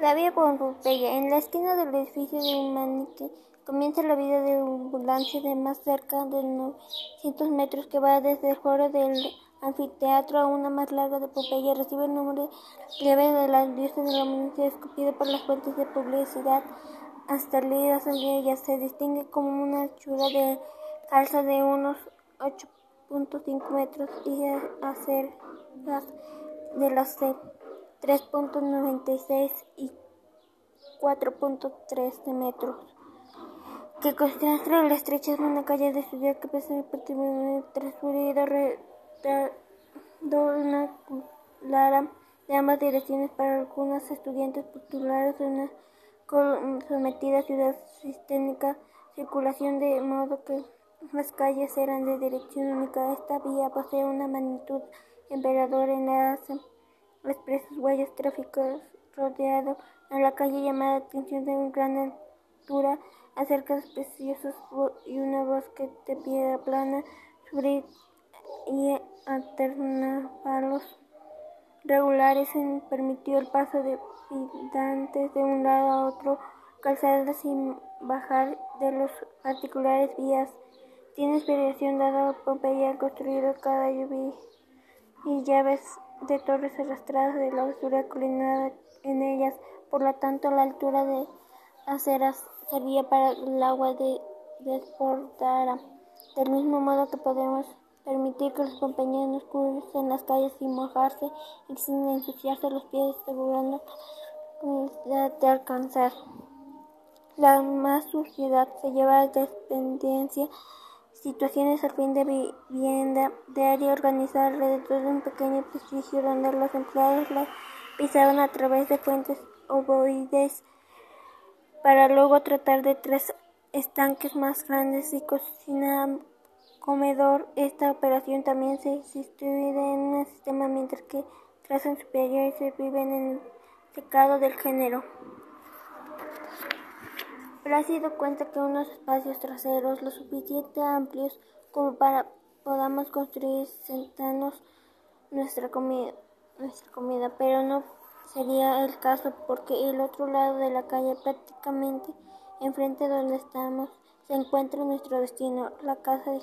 La vía Pompeya. En la esquina del edificio de Humanity comienza la vida de ambulancia de más cerca de 900 metros que va desde el foro del anfiteatro a una más larga de Pompeya. Recibe el nombre leve de la diosa de la humanidad escupido por las fuentes de publicidad hasta líderes ella se distingue como una anchura de calza de unos 8.5 metros y aceras de las 3.96 y 4.3 metros, que concentra la estrecha de una calle de ciudad que pesa prácticamente transcurrido una clara de ambas direcciones para algunos estudiantes populares de una sometida ciudad sistémica circulación de modo que las calles eran de dirección única. Esta vía posee una magnitud emperador en la expresas huellas tráficos rodeado a la calle llamada atención de una gran altura acerca de preciosos y una bosque de piedra plana sobre y palos regulares permitió el paso de pidantes de un lado a otro calzadas sin bajar de los particulares vías. Tiene inspiración dada Pompeya construido cada lluvia y llaves de torres arrastradas de la basura colinada en ellas. Por lo tanto, la altura de aceras servía para el agua de desbordara. Del mismo modo que podemos permitir que los compañeros crucen las calles sin mojarse y sin ensuciarse los pies, asegurando la de alcanzar. La más suciedad se lleva a dependencia situaciones al fin de vivienda diaria organizada alrededor de un pequeño edificio donde los empleados la pisaban a través de fuentes ovoides para luego tratar de tres estanques más grandes y cocina comedor. Esta operación también se distribuye en un sistema mientras que trazan superiores se viven en el secado del género. Sido cuenta que unos espacios traseros lo suficiente amplios como para podamos construir sentarnos nuestra comida, nuestra comida, pero no sería el caso porque el otro lado de la calle prácticamente enfrente donde estamos se encuentra nuestro destino, la casa de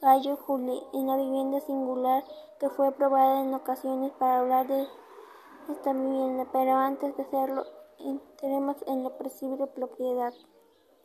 Gallo Juli, en la vivienda singular que fue probada en ocasiones para hablar de esta vivienda, pero antes de hacerlo entremos en la posible propiedad.